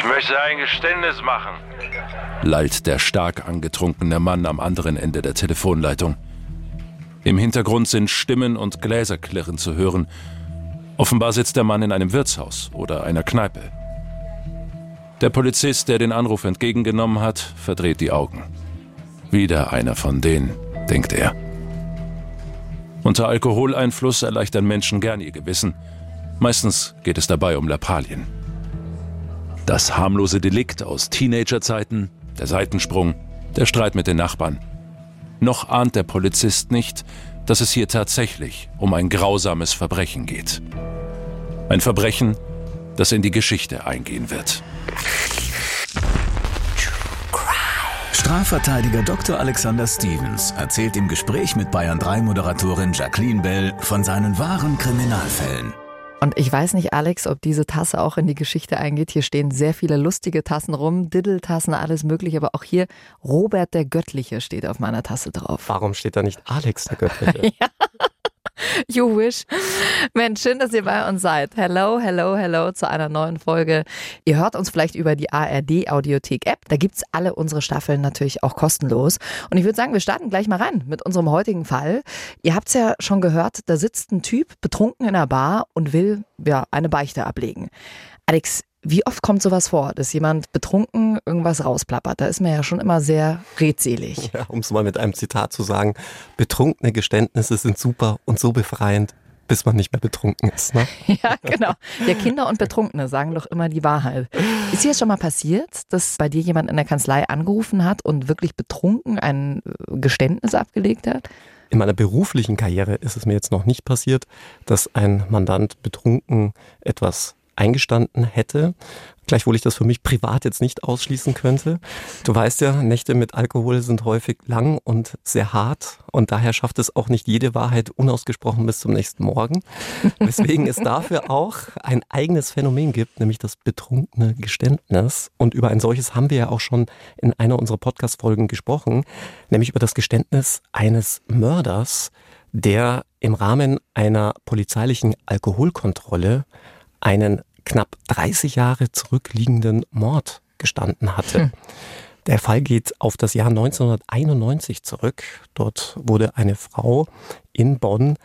Ich möchte ein Geständnis machen. lallt der stark angetrunkene Mann am anderen Ende der Telefonleitung. Im Hintergrund sind Stimmen und Gläserklirren zu hören. Offenbar sitzt der Mann in einem Wirtshaus oder einer Kneipe. Der Polizist, der den Anruf entgegengenommen hat, verdreht die Augen. Wieder einer von denen, denkt er. Unter Alkoholeinfluss erleichtern Menschen gern ihr Gewissen. Meistens geht es dabei um Lappalien. Das harmlose Delikt aus Teenagerzeiten, der Seitensprung, der Streit mit den Nachbarn. Noch ahnt der Polizist nicht, dass es hier tatsächlich um ein grausames Verbrechen geht. Ein Verbrechen, das in die Geschichte eingehen wird. Strafverteidiger Dr. Alexander Stevens erzählt im Gespräch mit Bayern 3 Moderatorin Jacqueline Bell von seinen wahren Kriminalfällen. Und ich weiß nicht, Alex, ob diese Tasse auch in die Geschichte eingeht. Hier stehen sehr viele lustige Tassen rum, Diddeltassen, alles mögliche. Aber auch hier Robert der Göttliche steht auf meiner Tasse drauf. Warum steht da nicht Alex der Göttliche? ja. You wish. Mensch, schön, dass ihr bei uns seid. Hello, hello, hello zu einer neuen Folge. Ihr hört uns vielleicht über die ARD Audiothek App. Da gibt's alle unsere Staffeln natürlich auch kostenlos. Und ich würde sagen, wir starten gleich mal rein mit unserem heutigen Fall. Ihr habt's ja schon gehört, da sitzt ein Typ betrunken in einer Bar und will ja eine Beichte ablegen. Alex, wie oft kommt sowas vor, dass jemand betrunken irgendwas rausplappert? Da ist man ja schon immer sehr redselig. Ja, um es mal mit einem Zitat zu sagen, betrunkene Geständnisse sind super und so befreiend, bis man nicht mehr betrunken ist. Ne? Ja, genau. Ja, Kinder und Betrunkene sagen doch immer die Wahrheit. Ist dir schon mal passiert, dass bei dir jemand in der Kanzlei angerufen hat und wirklich betrunken ein Geständnis abgelegt hat? In meiner beruflichen Karriere ist es mir jetzt noch nicht passiert, dass ein Mandant betrunken etwas eingestanden hätte, gleichwohl ich das für mich privat jetzt nicht ausschließen könnte. Du weißt ja, Nächte mit Alkohol sind häufig lang und sehr hart und daher schafft es auch nicht jede Wahrheit unausgesprochen bis zum nächsten Morgen. Weswegen es dafür auch ein eigenes Phänomen gibt, nämlich das betrunkene Geständnis. Und über ein solches haben wir ja auch schon in einer unserer Podcast-Folgen gesprochen, nämlich über das Geständnis eines Mörders, der im Rahmen einer polizeilichen Alkoholkontrolle einen knapp 30 Jahre zurückliegenden Mord gestanden hatte. Hm. Der Fall geht auf das Jahr 1991 zurück. Dort wurde eine Frau in Bonn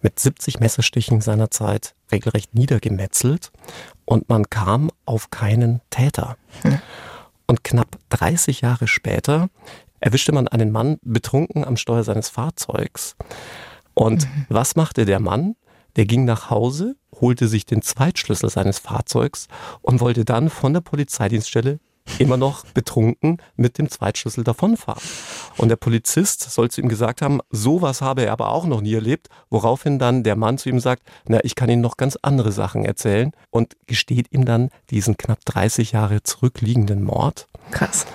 mit 70 Messerstichen seinerzeit regelrecht niedergemetzelt und man kam auf keinen Täter. Hm. Und knapp 30 Jahre später erwischte man einen Mann betrunken am Steuer seines Fahrzeugs. Und mhm. was machte der Mann? Der ging nach Hause, holte sich den Zweitschlüssel seines Fahrzeugs und wollte dann von der Polizeidienststelle immer noch betrunken mit dem Zweitschlüssel davonfahren. Und der Polizist soll zu ihm gesagt haben, sowas habe er aber auch noch nie erlebt, woraufhin dann der Mann zu ihm sagt, na, ich kann Ihnen noch ganz andere Sachen erzählen und gesteht ihm dann diesen knapp 30 Jahre zurückliegenden Mord. Krass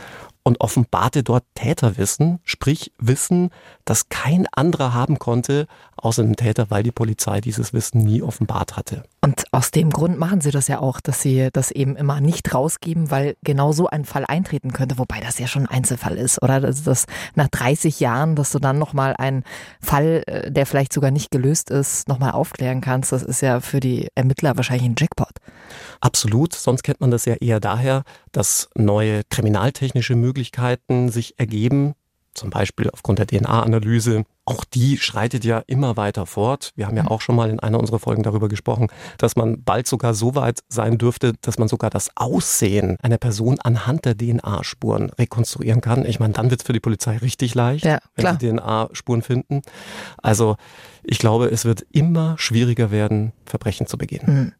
und offenbarte dort Täterwissen, sprich Wissen, das kein anderer haben konnte, außer dem Täter, weil die Polizei dieses Wissen nie offenbart hatte. Und aus dem Grund machen sie das ja auch, dass sie das eben immer nicht rausgeben, weil genau so ein Fall eintreten könnte, wobei das ja schon ein Einzelfall ist, oder? Das ist das nach 30 Jahren, dass du dann nochmal einen Fall, äh, der vielleicht sogar nicht gelöst ist, nochmal aufklären kannst, das ist ja für die Ermittler wahrscheinlich ein Jackpot. Absolut, sonst kennt man das ja eher daher, dass neue kriminaltechnische Möglichkeiten sich ergeben, zum Beispiel aufgrund der DNA-Analyse. Auch die schreitet ja immer weiter fort. Wir haben ja auch schon mal in einer unserer Folgen darüber gesprochen, dass man bald sogar so weit sein dürfte, dass man sogar das Aussehen einer Person anhand der DNA-Spuren rekonstruieren kann. Ich meine, dann wird es für die Polizei richtig leicht, ja, wenn sie DNA-Spuren finden. Also ich glaube, es wird immer schwieriger werden, Verbrechen zu begehen. Mhm.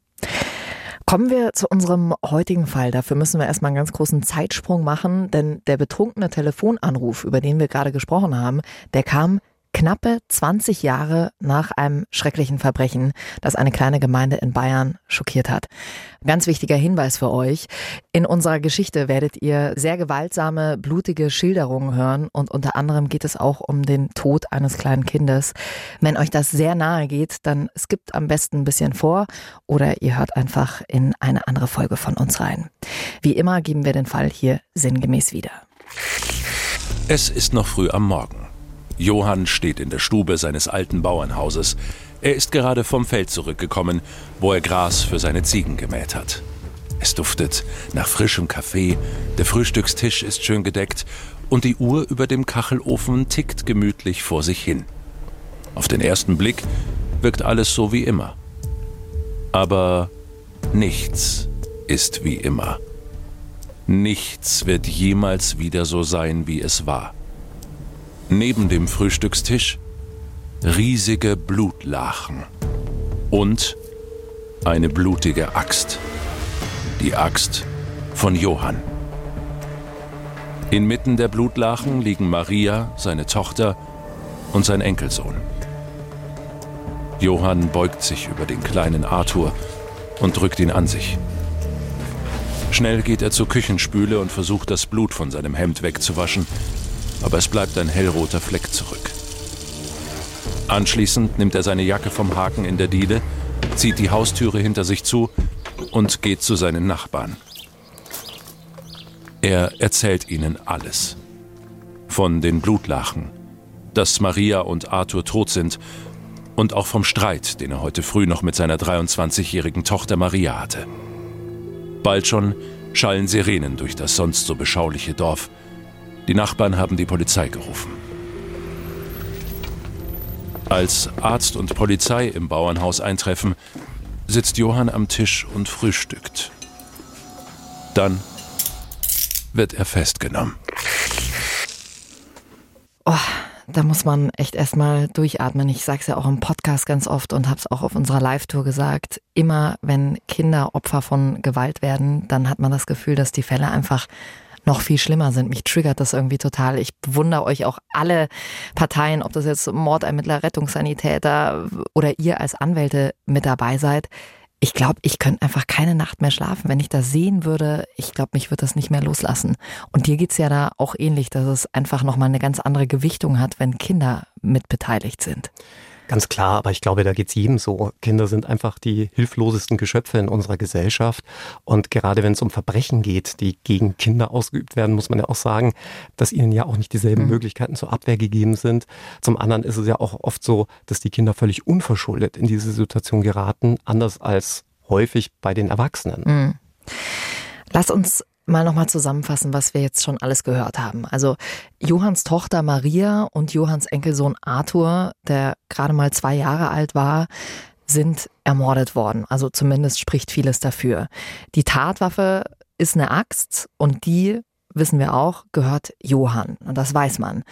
Kommen wir zu unserem heutigen Fall. Dafür müssen wir erstmal einen ganz großen Zeitsprung machen, denn der betrunkene Telefonanruf, über den wir gerade gesprochen haben, der kam Knappe 20 Jahre nach einem schrecklichen Verbrechen, das eine kleine Gemeinde in Bayern schockiert hat. Ganz wichtiger Hinweis für euch. In unserer Geschichte werdet ihr sehr gewaltsame, blutige Schilderungen hören und unter anderem geht es auch um den Tod eines kleinen Kindes. Wenn euch das sehr nahe geht, dann skippt am besten ein bisschen vor oder ihr hört einfach in eine andere Folge von uns rein. Wie immer geben wir den Fall hier sinngemäß wieder. Es ist noch früh am Morgen. Johann steht in der Stube seines alten Bauernhauses. Er ist gerade vom Feld zurückgekommen, wo er Gras für seine Ziegen gemäht hat. Es duftet nach frischem Kaffee, der Frühstückstisch ist schön gedeckt und die Uhr über dem Kachelofen tickt gemütlich vor sich hin. Auf den ersten Blick wirkt alles so wie immer. Aber nichts ist wie immer. Nichts wird jemals wieder so sein, wie es war. Neben dem Frühstückstisch riesige Blutlachen und eine blutige Axt. Die Axt von Johann. Inmitten der Blutlachen liegen Maria, seine Tochter und sein Enkelsohn. Johann beugt sich über den kleinen Arthur und drückt ihn an sich. Schnell geht er zur Küchenspüle und versucht das Blut von seinem Hemd wegzuwaschen, aber es bleibt ein hellroter Fleck zurück. Anschließend nimmt er seine Jacke vom Haken in der Diele, zieht die Haustüre hinter sich zu und geht zu seinen Nachbarn. Er erzählt ihnen alles. Von den Blutlachen, dass Maria und Arthur tot sind und auch vom Streit, den er heute früh noch mit seiner 23-jährigen Tochter Maria hatte. Bald schon schallen Sirenen durch das sonst so beschauliche Dorf. Die Nachbarn haben die Polizei gerufen. Als Arzt und Polizei im Bauernhaus eintreffen, sitzt Johann am Tisch und frühstückt. Dann wird er festgenommen. Oh, da muss man echt erstmal durchatmen. Ich sage es ja auch im Podcast ganz oft und habe es auch auf unserer Live-Tour gesagt. Immer wenn Kinder Opfer von Gewalt werden, dann hat man das Gefühl, dass die Fälle einfach noch viel schlimmer sind. Mich triggert das irgendwie total. Ich bewundere euch auch alle Parteien, ob das jetzt Mordermittler, Rettungssanitäter oder ihr als Anwälte mit dabei seid. Ich glaube, ich könnte einfach keine Nacht mehr schlafen, wenn ich das sehen würde. Ich glaube, mich wird das nicht mehr loslassen. Und dir geht's ja da auch ähnlich, dass es einfach nochmal eine ganz andere Gewichtung hat, wenn Kinder mitbeteiligt sind. Ganz klar, aber ich glaube, da geht's jedem so. Kinder sind einfach die hilflosesten Geschöpfe in unserer Gesellschaft. Und gerade wenn es um Verbrechen geht, die gegen Kinder ausgeübt werden, muss man ja auch sagen, dass ihnen ja auch nicht dieselben mhm. Möglichkeiten zur Abwehr gegeben sind. Zum anderen ist es ja auch oft so, dass die Kinder völlig unverschuldet in diese Situation geraten, anders als häufig bei den Erwachsenen. Mhm. Lass uns mal nochmal zusammenfassen, was wir jetzt schon alles gehört haben. Also Johanns Tochter Maria und Johanns Enkelsohn Arthur, der gerade mal zwei Jahre alt war, sind ermordet worden. Also zumindest spricht vieles dafür. Die Tatwaffe ist eine Axt und die wissen wir auch, gehört Johann. Und das weiß man.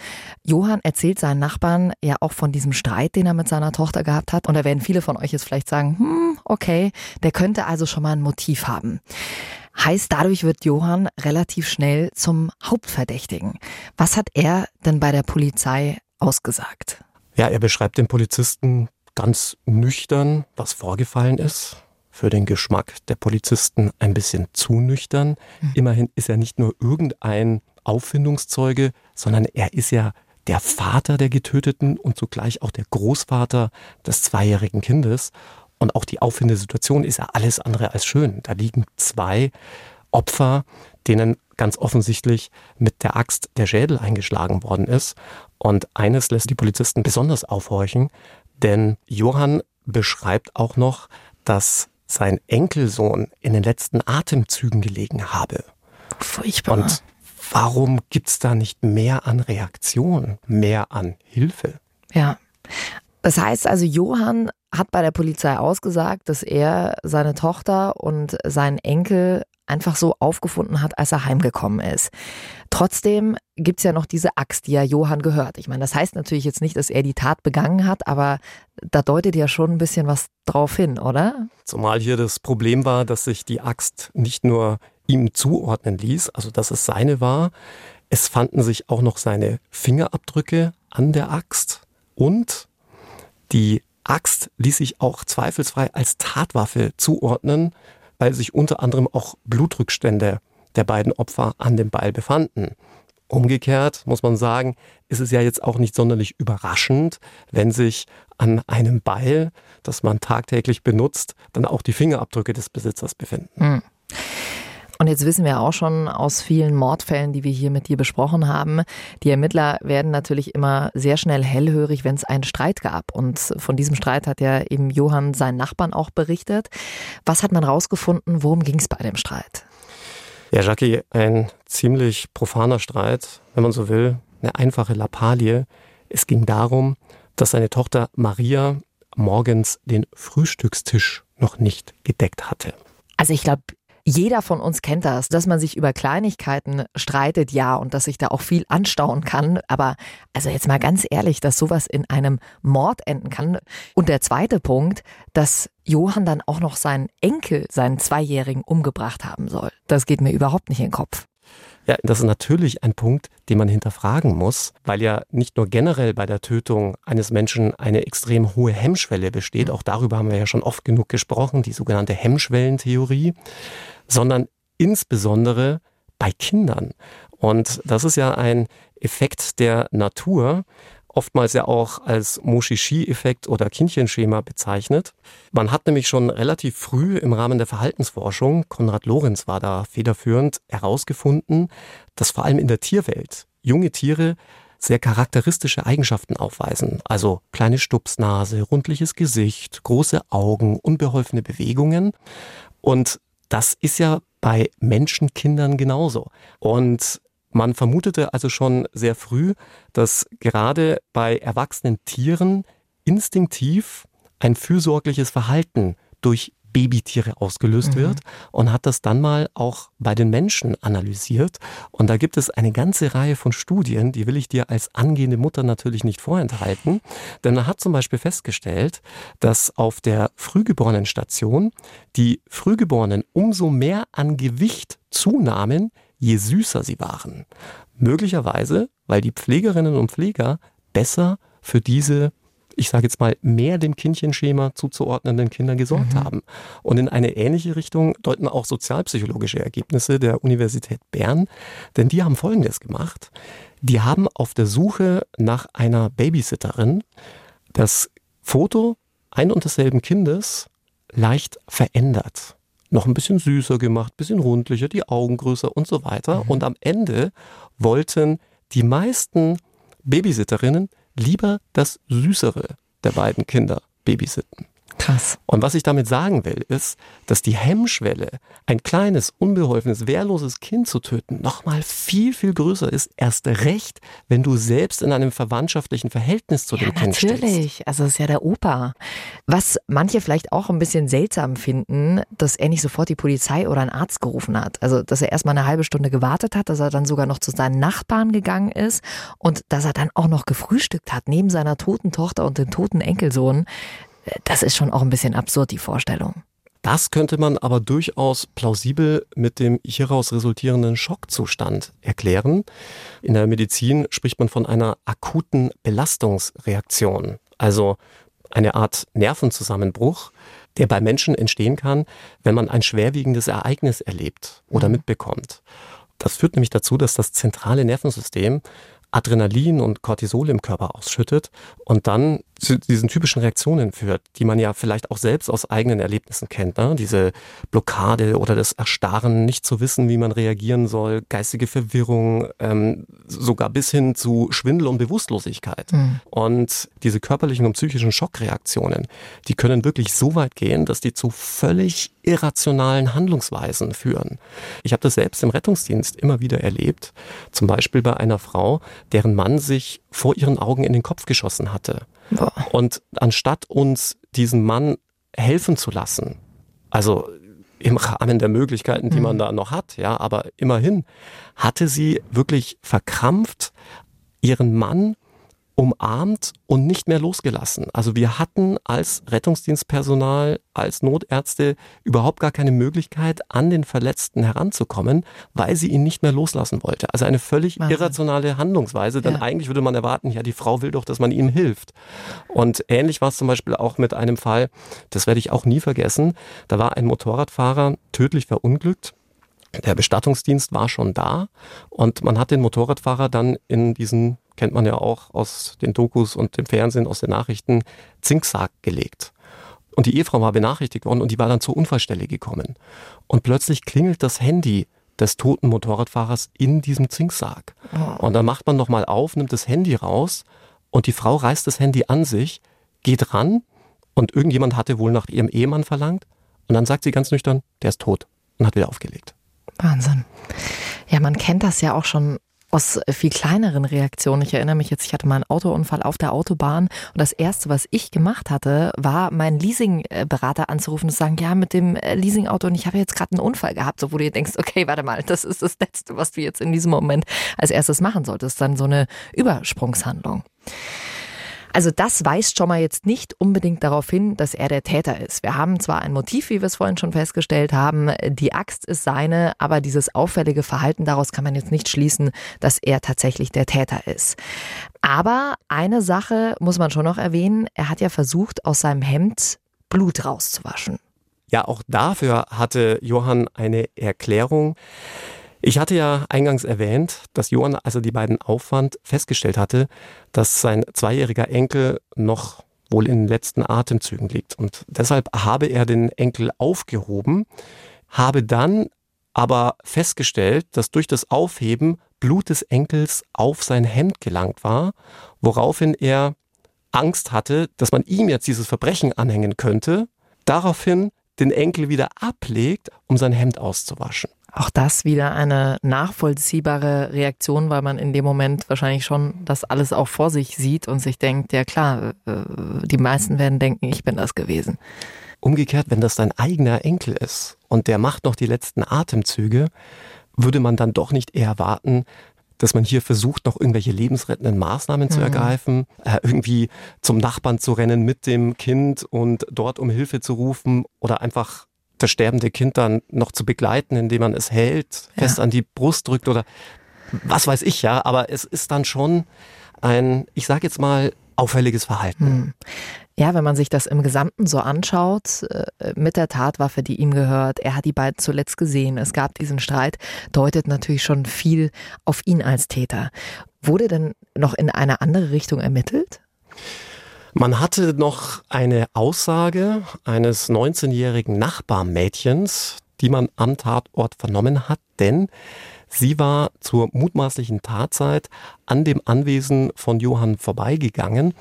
Johann erzählt seinen Nachbarn ja auch von diesem Streit, den er mit seiner Tochter gehabt hat. Und da werden viele von euch jetzt vielleicht sagen, hm, okay, der könnte also schon mal ein Motiv haben. Heißt, dadurch wird Johann relativ schnell zum Hauptverdächtigen. Was hat er denn bei der Polizei ausgesagt? Ja, er beschreibt den Polizisten ganz nüchtern, was vorgefallen ist. Für den Geschmack der Polizisten ein bisschen zu nüchtern. Mhm. Immerhin ist er nicht nur irgendein Auffindungszeuge, sondern er ist ja der Vater der Getöteten und zugleich auch der Großvater des zweijährigen Kindes. Und auch die Auffindesituation ist ja alles andere als schön. Da liegen zwei Opfer, denen ganz offensichtlich mit der Axt der Schädel eingeschlagen worden ist. Und eines lässt die Polizisten besonders aufhorchen, denn Johann beschreibt auch noch, dass sein Enkelsohn in den letzten Atemzügen gelegen habe. Furchtbar. Und warum gibt's da nicht mehr an Reaktion, mehr an Hilfe? Ja. Das heißt also, Johann hat bei der Polizei ausgesagt, dass er seine Tochter und seinen Enkel einfach so aufgefunden hat, als er heimgekommen ist. Trotzdem gibt's ja noch diese Axt, die ja Johann gehört. Ich meine, das heißt natürlich jetzt nicht, dass er die Tat begangen hat, aber da deutet ja schon ein bisschen was drauf hin, oder? Zumal hier das Problem war, dass sich die Axt nicht nur ihm zuordnen ließ, also dass es seine war, es fanden sich auch noch seine Fingerabdrücke an der Axt Und die Axt ließ sich auch zweifelsfrei als Tatwaffe zuordnen, weil sich unter anderem auch Blutrückstände der beiden Opfer an dem Beil befanden. Umgekehrt muss man sagen, ist es ja jetzt auch nicht sonderlich überraschend, wenn sich an einem Beil, das man tagtäglich benutzt, dann auch die Fingerabdrücke des Besitzers befinden. Hm. Und jetzt wissen wir auch schon aus vielen Mordfällen, die wir hier mit dir besprochen haben, die Ermittler werden natürlich immer sehr schnell hellhörig, wenn es einen Streit gab. Und von diesem Streit hat ja eben Johann seinen Nachbarn auch berichtet. Was hat man rausgefunden? Worum ging es bei dem Streit? Ja, Jackie, ein ziemlich profaner Streit, wenn man so will, eine einfache Lappalie. Es ging darum, dass seine Tochter Maria morgens den Frühstückstisch noch nicht gedeckt hatte. Also ich glaube, jeder von uns kennt das, dass man sich über Kleinigkeiten streitet, ja, und dass sich da auch viel anstauen kann. Aber also jetzt mal ganz ehrlich, dass sowas in einem Mord enden kann. Und der zweite Punkt, dass Johann dann auch noch seinen Enkel, seinen Zweijährigen, umgebracht haben soll. Das geht mir überhaupt nicht in den Kopf. Ja, das ist natürlich ein Punkt, den man hinterfragen muss, weil ja nicht nur generell bei der Tötung eines Menschen eine extrem hohe Hemmschwelle besteht, auch darüber haben wir ja schon oft genug gesprochen, die sogenannte Hemmschwellentheorie, sondern insbesondere bei Kindern. Und das ist ja ein Effekt der Natur, oftmals ja auch als Moshishi-Effekt oder Kindchenschema bezeichnet. Man hat nämlich schon relativ früh im Rahmen der Verhaltensforschung, Konrad Lorenz war da federführend, herausgefunden, dass vor allem in der Tierwelt junge Tiere sehr charakteristische Eigenschaften aufweisen. Also kleine Stupsnase, rundliches Gesicht, große Augen, unbeholfene Bewegungen. Und das ist ja bei Menschenkindern genauso. Und man vermutete also schon sehr früh, dass gerade bei erwachsenen Tieren instinktiv ein fürsorgliches Verhalten durch Babytiere ausgelöst mhm. wird und hat das dann mal auch bei den Menschen analysiert. Und da gibt es eine ganze Reihe von Studien, die will ich dir als angehende Mutter natürlich nicht vorenthalten. Denn man hat zum Beispiel festgestellt, dass auf der Frühgeborenenstation die Frühgeborenen umso mehr an Gewicht zunahmen, je süßer sie waren. Möglicherweise, weil die Pflegerinnen und Pfleger besser für diese ich sage jetzt mal, mehr dem Kindchenschema zuzuordnenden Kinder gesorgt mhm. haben. Und in eine ähnliche Richtung deuten auch sozialpsychologische Ergebnisse der Universität Bern, denn die haben Folgendes gemacht. Die haben auf der Suche nach einer Babysitterin das Foto ein und desselben Kindes leicht verändert noch ein bisschen süßer gemacht, bisschen rundlicher, die Augen größer und so weiter. Mhm. Und am Ende wollten die meisten Babysitterinnen lieber das Süßere der beiden Kinder babysitten. Krass. Und was ich damit sagen will, ist, dass die Hemmschwelle, ein kleines, unbeholfenes, wehrloses Kind zu töten, nochmal viel, viel größer ist. Erst recht, wenn du selbst in einem verwandtschaftlichen Verhältnis zu ja, dem Kind stehst. Natürlich, also es ist ja der Opa. Was manche vielleicht auch ein bisschen seltsam finden, dass er nicht sofort die Polizei oder einen Arzt gerufen hat. Also, dass er erstmal eine halbe Stunde gewartet hat, dass er dann sogar noch zu seinen Nachbarn gegangen ist und dass er dann auch noch gefrühstückt hat, neben seiner toten Tochter und dem toten Enkelsohn das ist schon auch ein bisschen absurd, die Vorstellung. Das könnte man aber durchaus plausibel mit dem hieraus resultierenden Schockzustand erklären. In der Medizin spricht man von einer akuten Belastungsreaktion, also eine Art Nervenzusammenbruch, der bei Menschen entstehen kann, wenn man ein schwerwiegendes Ereignis erlebt oder mhm. mitbekommt. Das führt nämlich dazu, dass das zentrale Nervensystem Adrenalin und Cortisol im Körper ausschüttet und dann zu diesen typischen Reaktionen führt, die man ja vielleicht auch selbst aus eigenen Erlebnissen kennt. Ne? Diese Blockade oder das Erstarren, nicht zu wissen, wie man reagieren soll, geistige Verwirrung, ähm, sogar bis hin zu Schwindel und Bewusstlosigkeit. Mhm. Und diese körperlichen und psychischen Schockreaktionen, die können wirklich so weit gehen, dass die zu völlig irrationalen Handlungsweisen führen. Ich habe das selbst im Rettungsdienst immer wieder erlebt, zum Beispiel bei einer Frau, deren Mann sich vor ihren Augen in den Kopf geschossen hatte. Boah. Und anstatt uns diesen Mann helfen zu lassen, also im Rahmen der Möglichkeiten, die man mhm. da noch hat, ja, aber immerhin hatte sie wirklich verkrampft ihren Mann umarmt und nicht mehr losgelassen. Also wir hatten als Rettungsdienstpersonal, als Notärzte überhaupt gar keine Möglichkeit, an den Verletzten heranzukommen, weil sie ihn nicht mehr loslassen wollte. Also eine völlig Wahnsinn. irrationale Handlungsweise, denn ja. eigentlich würde man erwarten, ja, die Frau will doch, dass man ihm hilft. Und ähnlich war es zum Beispiel auch mit einem Fall, das werde ich auch nie vergessen, da war ein Motorradfahrer tödlich verunglückt der Bestattungsdienst war schon da und man hat den Motorradfahrer dann in diesen kennt man ja auch aus den Dokus und dem Fernsehen, aus den Nachrichten, Zinksarg gelegt. Und die Ehefrau war benachrichtigt worden und die war dann zur Unfallstelle gekommen. Und plötzlich klingelt das Handy des toten Motorradfahrers in diesem Zinksarg. Oh. Und dann macht man nochmal auf, nimmt das Handy raus und die Frau reißt das Handy an sich, geht ran und irgendjemand hatte wohl nach ihrem Ehemann verlangt und dann sagt sie ganz nüchtern, der ist tot und hat wieder aufgelegt. Wahnsinn. Ja, man kennt das ja auch schon aus viel kleineren Reaktionen. Ich erinnere mich jetzt, ich hatte mal einen Autounfall auf der Autobahn und das erste, was ich gemacht hatte, war meinen Leasingberater anzurufen und zu sagen, ja, mit dem äh, Leasingauto und ich habe jetzt gerade einen Unfall gehabt, so wo du dir denkst, okay, warte mal, das ist das Letzte, was du jetzt in diesem Moment als erstes machen solltest. Dann so eine Übersprungshandlung. Also das weist schon mal jetzt nicht unbedingt darauf hin, dass er der Täter ist. Wir haben zwar ein Motiv, wie wir es vorhin schon festgestellt haben, die Axt ist seine, aber dieses auffällige Verhalten daraus kann man jetzt nicht schließen, dass er tatsächlich der Täter ist. Aber eine Sache muss man schon noch erwähnen, er hat ja versucht, aus seinem Hemd Blut rauszuwaschen. Ja, auch dafür hatte Johann eine Erklärung. Ich hatte ja eingangs erwähnt, dass Johann, als er die beiden auffand, festgestellt hatte, dass sein zweijähriger Enkel noch wohl in den letzten Atemzügen liegt. Und deshalb habe er den Enkel aufgehoben, habe dann aber festgestellt, dass durch das Aufheben Blut des Enkels auf sein Hemd gelangt war, woraufhin er Angst hatte, dass man ihm jetzt dieses Verbrechen anhängen könnte, daraufhin den Enkel wieder ablegt, um sein Hemd auszuwaschen. Auch das wieder eine nachvollziehbare Reaktion, weil man in dem Moment wahrscheinlich schon das alles auch vor sich sieht und sich denkt, ja klar, äh, die meisten werden denken, ich bin das gewesen. Umgekehrt, wenn das dein eigener Enkel ist und der macht noch die letzten Atemzüge, würde man dann doch nicht eher warten, dass man hier versucht, noch irgendwelche lebensrettenden Maßnahmen mhm. zu ergreifen, äh, irgendwie zum Nachbarn zu rennen mit dem Kind und dort um Hilfe zu rufen oder einfach das sterbende Kind dann noch zu begleiten, indem man es hält, fest ja. an die Brust drückt oder was weiß ich ja, aber es ist dann schon ein, ich sage jetzt mal, auffälliges Verhalten. Hm. Ja, wenn man sich das im Gesamten so anschaut, äh, mit der Tatwaffe, die ihm gehört, er hat die beiden zuletzt gesehen, es gab diesen Streit, deutet natürlich schon viel auf ihn als Täter. Wurde denn noch in eine andere Richtung ermittelt? Man hatte noch eine Aussage eines 19-jährigen Nachbarmädchens, die man am Tatort vernommen hat, denn sie war zur mutmaßlichen Tatzeit an dem Anwesen von Johann vorbeigegangen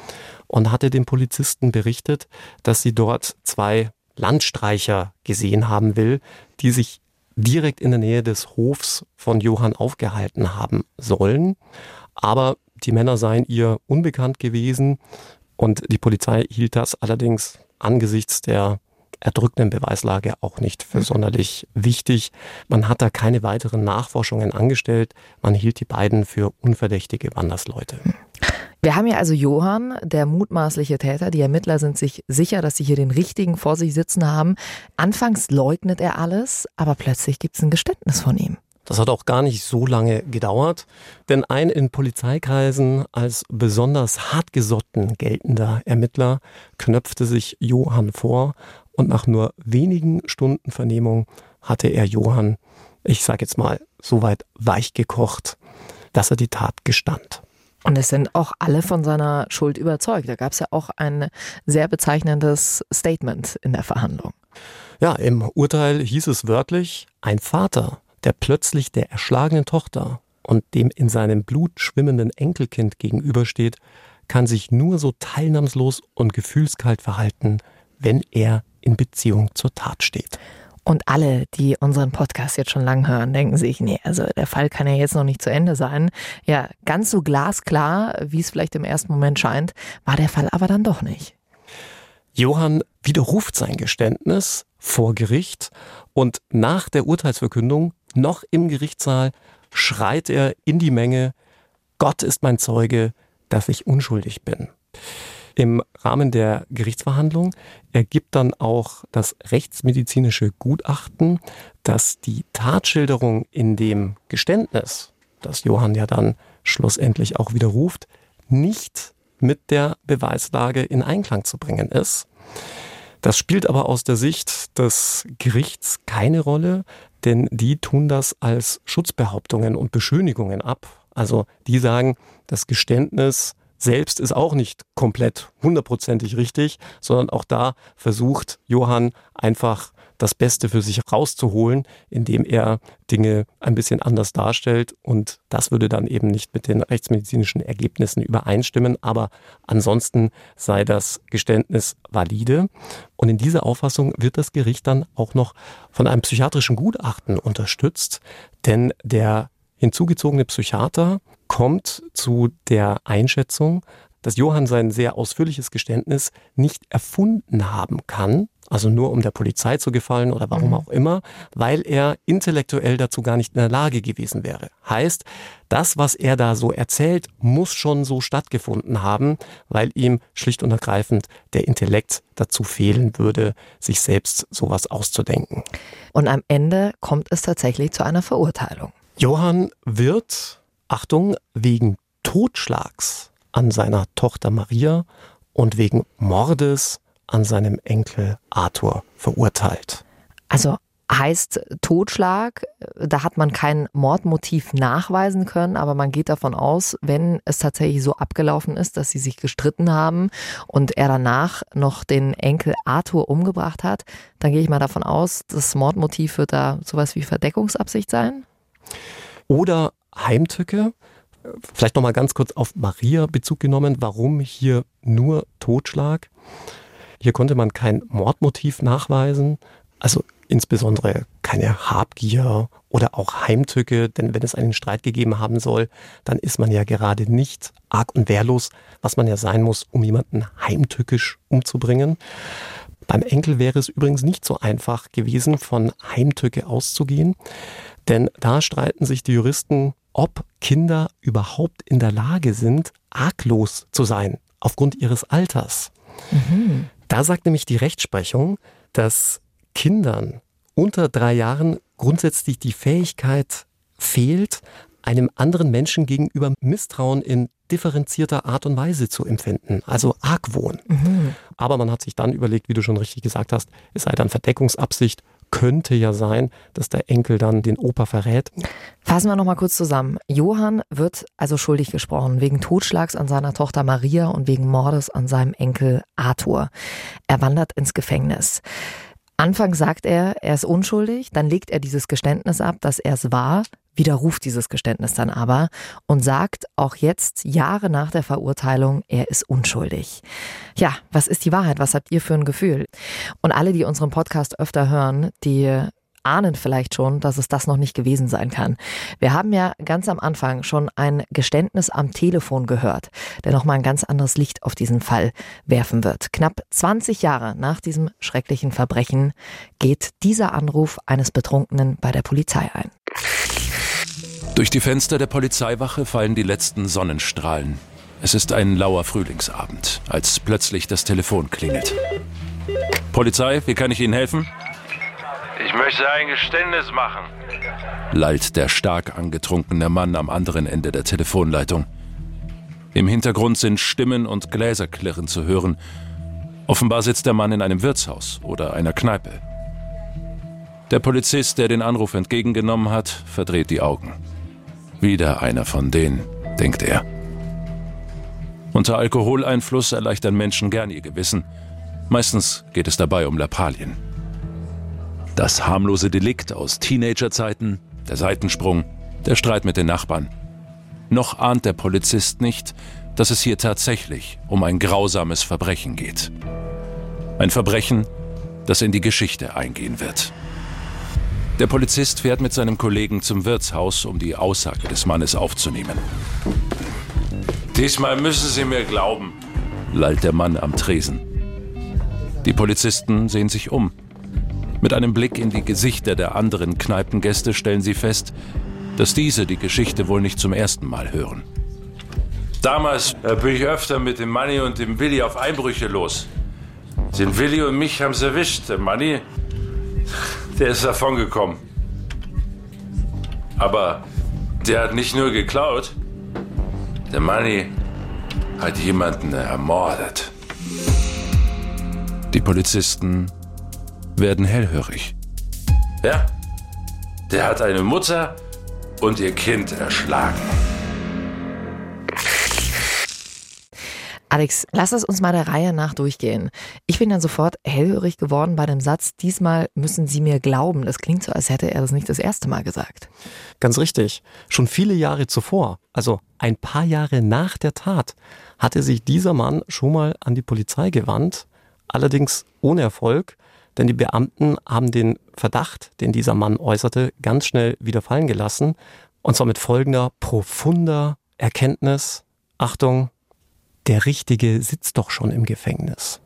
und hatte dem Polizisten berichtet, dass sie dort zwei Landstreicher gesehen haben will, die sich direkt in der Nähe des Hofs von Johann aufgehalten haben sollen. Aber die Männer seien ihr unbekannt gewesen. Und die Polizei hielt das allerdings angesichts der erdrückenden Beweislage auch nicht für sonderlich wichtig. Man hat da keine weiteren Nachforschungen angestellt. Man hielt die beiden für unverdächtige Wandersleute. Wir haben ja also Johann, der mutmaßliche Täter. Die Ermittler sind sich sicher, dass sie hier den Richtigen vor sich sitzen haben. Anfangs leugnet er alles, aber plötzlich gibt es ein Geständnis von ihm. Das hat auch gar nicht so lange gedauert, denn ein in Polizeikreisen als besonders hartgesotten geltender Ermittler knöpfte sich Johann vor und nach nur wenigen Stunden Vernehmung hatte er Johann, ich sage jetzt mal, so weit weich gekocht, dass er die Tat gestand. Und es sind auch alle von seiner Schuld überzeugt. Da gab es ja auch ein sehr bezeichnendes Statement in der Verhandlung. Ja, im Urteil hieß es wörtlich, ein Vater der plötzlich der erschlagenen Tochter und dem in seinem Blut schwimmenden Enkelkind gegenübersteht, kann sich nur so teilnahmslos und gefühlskalt verhalten, wenn er in Beziehung zur Tat steht. Und alle, die unseren Podcast jetzt schon lang hören, denken sich, nee, also der Fall kann ja jetzt noch nicht zu Ende sein. Ja, ganz so glasklar, wie es vielleicht im ersten Moment scheint, war der Fall aber dann doch nicht. Johann widerruft sein Geständnis vor Gericht und nach der Urteilsverkündung noch im Gerichtssaal schreit er in die Menge, Gott ist mein Zeuge, dass ich unschuldig bin. Im Rahmen der Gerichtsverhandlung ergibt dann auch das rechtsmedizinische Gutachten, dass die Tatschilderung in dem Geständnis, das Johann ja dann schlussendlich auch widerruft, nicht mit der Beweislage in Einklang zu bringen ist. Das spielt aber aus der Sicht des Gerichts keine Rolle, denn die tun das als Schutzbehauptungen und Beschönigungen ab. Also die sagen, das Geständnis selbst ist auch nicht komplett hundertprozentig richtig, sondern auch da versucht Johann einfach das Beste für sich rauszuholen, indem er Dinge ein bisschen anders darstellt. Und das würde dann eben nicht mit den rechtsmedizinischen Ergebnissen übereinstimmen. Aber ansonsten sei das Geständnis valide. Und in dieser Auffassung wird das Gericht dann auch noch von einem psychiatrischen Gutachten unterstützt. Denn der hinzugezogene Psychiater kommt zu der Einschätzung, dass Johann sein sehr ausführliches Geständnis nicht erfunden haben kann, also nur um der Polizei zu gefallen oder warum mhm. auch immer, weil er intellektuell dazu gar nicht in der Lage gewesen wäre. Heißt, das, was er da so erzählt, muss schon so stattgefunden haben, weil ihm schlicht und ergreifend der Intellekt dazu fehlen würde, sich selbst sowas auszudenken. Und am Ende kommt es tatsächlich zu einer Verurteilung. Johann wird, Achtung, wegen Totschlags an seiner Tochter Maria und wegen Mordes an seinem Enkel Arthur verurteilt. Also heißt Totschlag, da hat man kein Mordmotiv nachweisen können, aber man geht davon aus, wenn es tatsächlich so abgelaufen ist, dass sie sich gestritten haben und er danach noch den Enkel Arthur umgebracht hat, dann gehe ich mal davon aus, das Mordmotiv wird da sowas wie Verdeckungsabsicht sein. Oder Heimtücke. Vielleicht noch mal ganz kurz auf Maria Bezug genommen. Warum hier nur Totschlag? Hier konnte man kein Mordmotiv nachweisen, also insbesondere keine Habgier oder auch Heimtücke, denn wenn es einen Streit gegeben haben soll, dann ist man ja gerade nicht arg und wehrlos, was man ja sein muss, um jemanden heimtückisch umzubringen. Beim Enkel wäre es übrigens nicht so einfach gewesen, von Heimtücke auszugehen, denn da streiten sich die Juristen, ob Kinder überhaupt in der Lage sind, arglos zu sein, aufgrund ihres Alters. Mhm. Da sagt nämlich die Rechtsprechung, dass Kindern unter drei Jahren grundsätzlich die Fähigkeit fehlt, einem anderen Menschen gegenüber Misstrauen in differenzierter Art und Weise zu empfinden, also Argwohn. Mhm. Aber man hat sich dann überlegt, wie du schon richtig gesagt hast, es sei dann Verdeckungsabsicht könnte ja sein, dass der Enkel dann den Opa verrät. Fassen wir nochmal kurz zusammen. Johann wird also schuldig gesprochen wegen Totschlags an seiner Tochter Maria und wegen Mordes an seinem Enkel Arthur. Er wandert ins Gefängnis. Anfangs sagt er, er ist unschuldig, dann legt er dieses Geständnis ab, dass er es war, widerruft dieses Geständnis dann aber und sagt auch jetzt, Jahre nach der Verurteilung, er ist unschuldig. Ja, was ist die Wahrheit? Was habt ihr für ein Gefühl? Und alle, die unseren Podcast öfter hören, die ahnen vielleicht schon, dass es das noch nicht gewesen sein kann. Wir haben ja ganz am Anfang schon ein Geständnis am Telefon gehört, der nochmal ein ganz anderes Licht auf diesen Fall werfen wird. Knapp 20 Jahre nach diesem schrecklichen Verbrechen geht dieser Anruf eines Betrunkenen bei der Polizei ein. Durch die Fenster der Polizeiwache fallen die letzten Sonnenstrahlen. Es ist ein lauer Frühlingsabend, als plötzlich das Telefon klingelt. Polizei, wie kann ich Ihnen helfen? Ich möchte ein Geständnis machen. Lallt der stark angetrunkene Mann am anderen Ende der Telefonleitung. Im Hintergrund sind Stimmen und Gläserklirren zu hören. Offenbar sitzt der Mann in einem Wirtshaus oder einer Kneipe. Der Polizist, der den Anruf entgegengenommen hat, verdreht die Augen. Wieder einer von denen, denkt er. Unter Alkoholeinfluss erleichtern Menschen gern ihr Gewissen. Meistens geht es dabei um Lappalien. Das harmlose Delikt aus Teenagerzeiten, der Seitensprung, der Streit mit den Nachbarn. Noch ahnt der Polizist nicht, dass es hier tatsächlich um ein grausames Verbrechen geht. Ein Verbrechen, das in die Geschichte eingehen wird. Der Polizist fährt mit seinem Kollegen zum Wirtshaus, um die Aussage des Mannes aufzunehmen. Diesmal müssen Sie mir glauben, lallt der Mann am Tresen. Die Polizisten sehen sich um. Mit einem Blick in die Gesichter der anderen Kneipengäste stellen sie fest, dass diese die Geschichte wohl nicht zum ersten Mal hören. Damals äh, bin ich öfter mit dem Manni und dem Willi auf Einbrüche los. Den Willi und mich haben sie erwischt. Der Manni, der ist davon gekommen. Aber der hat nicht nur geklaut, der Manni hat jemanden ermordet. Die Polizisten werden hellhörig. Ja, der hat eine Mutter und ihr Kind erschlagen. Alex, lass es uns mal der Reihe nach durchgehen. Ich bin dann sofort hellhörig geworden bei dem Satz, diesmal müssen Sie mir glauben. Das klingt so, als hätte er das nicht das erste Mal gesagt. Ganz richtig. Schon viele Jahre zuvor, also ein paar Jahre nach der Tat, hatte sich dieser Mann schon mal an die Polizei gewandt, allerdings ohne Erfolg, denn die Beamten haben den Verdacht, den dieser Mann äußerte, ganz schnell wieder fallen gelassen, und zwar mit folgender profunder Erkenntnis, Achtung, der Richtige sitzt doch schon im Gefängnis.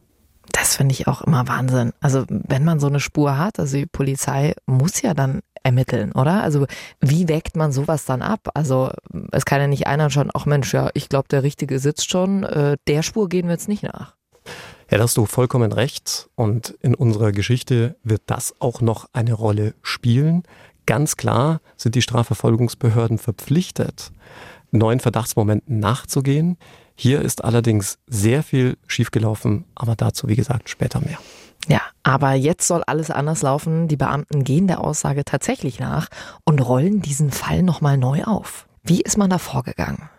Das finde ich auch immer Wahnsinn. Also wenn man so eine Spur hat, also die Polizei muss ja dann ermitteln, oder? Also wie wägt man sowas dann ab? Also es kann ja nicht einer schon, ach Mensch, ja, ich glaube, der Richtige sitzt schon, äh, der Spur gehen wir jetzt nicht nach. Ja, da hast du vollkommen recht. Und in unserer Geschichte wird das auch noch eine Rolle spielen. Ganz klar sind die Strafverfolgungsbehörden verpflichtet, neuen Verdachtsmomenten nachzugehen. Hier ist allerdings sehr viel schiefgelaufen, aber dazu, wie gesagt, später mehr. Ja, aber jetzt soll alles anders laufen. Die Beamten gehen der Aussage tatsächlich nach und rollen diesen Fall nochmal neu auf. Wie ist man da vorgegangen?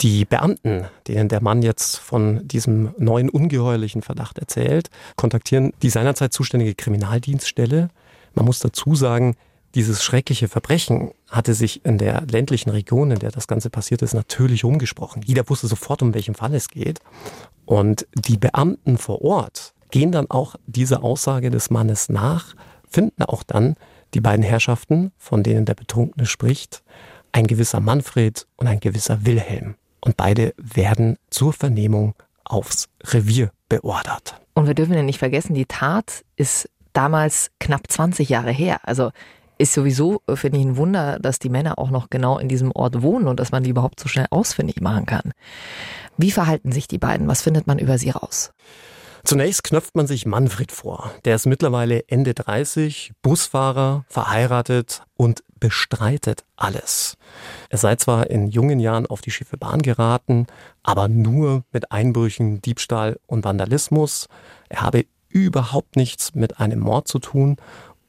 Die Beamten, denen der Mann jetzt von diesem neuen ungeheuerlichen Verdacht erzählt, kontaktieren die seinerzeit zuständige Kriminaldienststelle. Man muss dazu sagen, dieses schreckliche Verbrechen hatte sich in der ländlichen Region, in der das Ganze passiert ist, natürlich umgesprochen. Jeder wusste sofort, um welchen Fall es geht. Und die Beamten vor Ort gehen dann auch dieser Aussage des Mannes nach, finden auch dann die beiden Herrschaften, von denen der Betrunkene spricht, ein gewisser Manfred und ein gewisser Wilhelm. Und beide werden zur Vernehmung aufs Revier beordert. Und wir dürfen ja nicht vergessen, die Tat ist damals knapp 20 Jahre her. Also ist sowieso, äh, finde ich, ein Wunder, dass die Männer auch noch genau in diesem Ort wohnen und dass man die überhaupt so schnell ausfindig machen kann. Wie verhalten sich die beiden? Was findet man über sie raus? Zunächst knöpft man sich Manfred vor. Der ist mittlerweile Ende 30, Busfahrer, verheiratet und bestreitet alles. Er sei zwar in jungen Jahren auf die schiefe Bahn geraten, aber nur mit Einbrüchen, Diebstahl und Vandalismus. Er habe überhaupt nichts mit einem Mord zu tun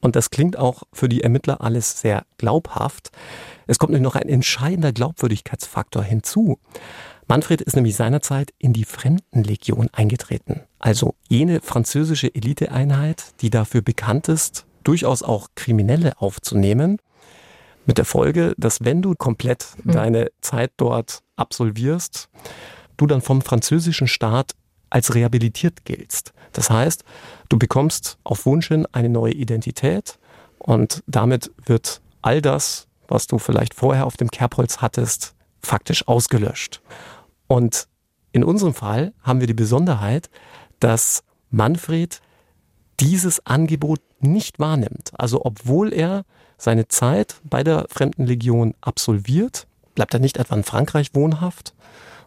und das klingt auch für die Ermittler alles sehr glaubhaft. Es kommt nämlich noch ein entscheidender Glaubwürdigkeitsfaktor hinzu. Manfred ist nämlich seinerzeit in die Fremdenlegion eingetreten. Also jene französische Eliteeinheit, die dafür bekannt ist, durchaus auch Kriminelle aufzunehmen. Mit der Folge, dass wenn du komplett mhm. deine Zeit dort absolvierst, du dann vom französischen Staat als rehabilitiert giltst. Das heißt, du bekommst auf Wunsch hin eine neue Identität und damit wird all das, was du vielleicht vorher auf dem Kerbholz hattest, faktisch ausgelöscht. Und in unserem Fall haben wir die Besonderheit, dass Manfred dieses Angebot nicht wahrnimmt. Also obwohl er seine Zeit bei der Fremdenlegion absolviert, bleibt er nicht etwa in Frankreich wohnhaft,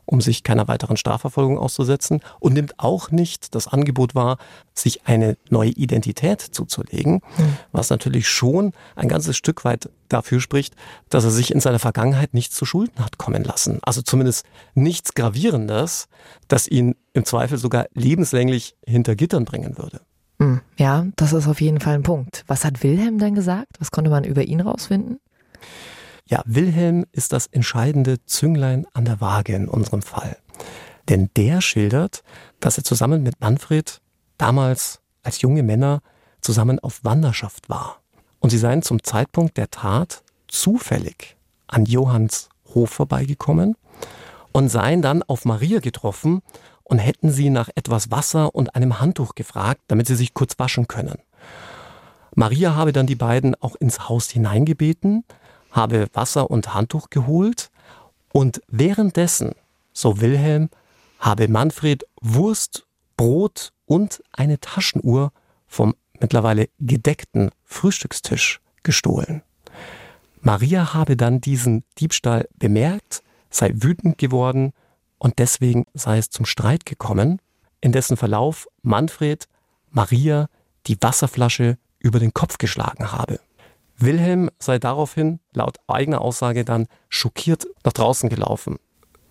um sich keiner weiteren Strafverfolgung auszusetzen und nimmt auch nicht das Angebot wahr, sich eine neue Identität zuzulegen, mhm. was natürlich schon ein ganzes Stück weit dafür spricht, dass er sich in seiner Vergangenheit nichts zu Schulden hat kommen lassen. Also zumindest nichts Gravierendes, das ihn im Zweifel sogar lebenslänglich hinter Gittern bringen würde. Hm. Ja, das ist auf jeden Fall ein Punkt. Was hat Wilhelm denn gesagt? Was konnte man über ihn rausfinden? Ja, Wilhelm ist das entscheidende Zünglein an der Waage in unserem Fall. Denn der schildert, dass er zusammen mit Manfred damals als junge Männer zusammen auf Wanderschaft war. Und sie seien zum Zeitpunkt der Tat zufällig an Johanns Hof vorbeigekommen und seien dann auf Maria getroffen und hätten sie nach etwas Wasser und einem Handtuch gefragt, damit sie sich kurz waschen können. Maria habe dann die beiden auch ins Haus hineingebeten, habe Wasser und Handtuch geholt und währenddessen, so Wilhelm, habe Manfred Wurst, Brot und eine Taschenuhr vom mittlerweile gedeckten Frühstückstisch gestohlen. Maria habe dann diesen Diebstahl bemerkt, sei wütend geworden, und deswegen sei es zum Streit gekommen, in dessen Verlauf Manfred Maria die Wasserflasche über den Kopf geschlagen habe. Wilhelm sei daraufhin, laut eigener Aussage, dann schockiert nach draußen gelaufen.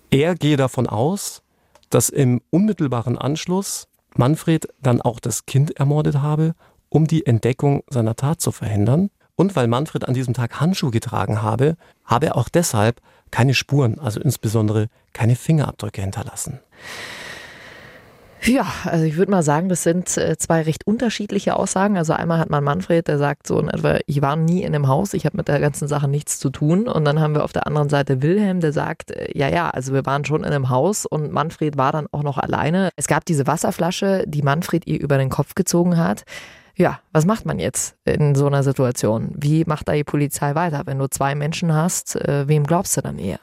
Er gehe davon aus, dass im unmittelbaren Anschluss Manfred dann auch das Kind ermordet habe, um die Entdeckung seiner Tat zu verhindern. Und weil Manfred an diesem Tag Handschuhe getragen habe, habe er auch deshalb keine Spuren, also insbesondere keine Fingerabdrücke hinterlassen. Ja, also ich würde mal sagen, das sind äh, zwei recht unterschiedliche Aussagen. Also einmal hat man Manfred, der sagt so in etwa, ich war nie in dem Haus, ich habe mit der ganzen Sache nichts zu tun. Und dann haben wir auf der anderen Seite Wilhelm, der sagt, äh, ja, ja, also wir waren schon in einem Haus und Manfred war dann auch noch alleine. Es gab diese Wasserflasche, die Manfred ihr über den Kopf gezogen hat. Ja, was macht man jetzt in so einer Situation? Wie macht da die Polizei weiter? Wenn du zwei Menschen hast, äh, wem glaubst du dann eher?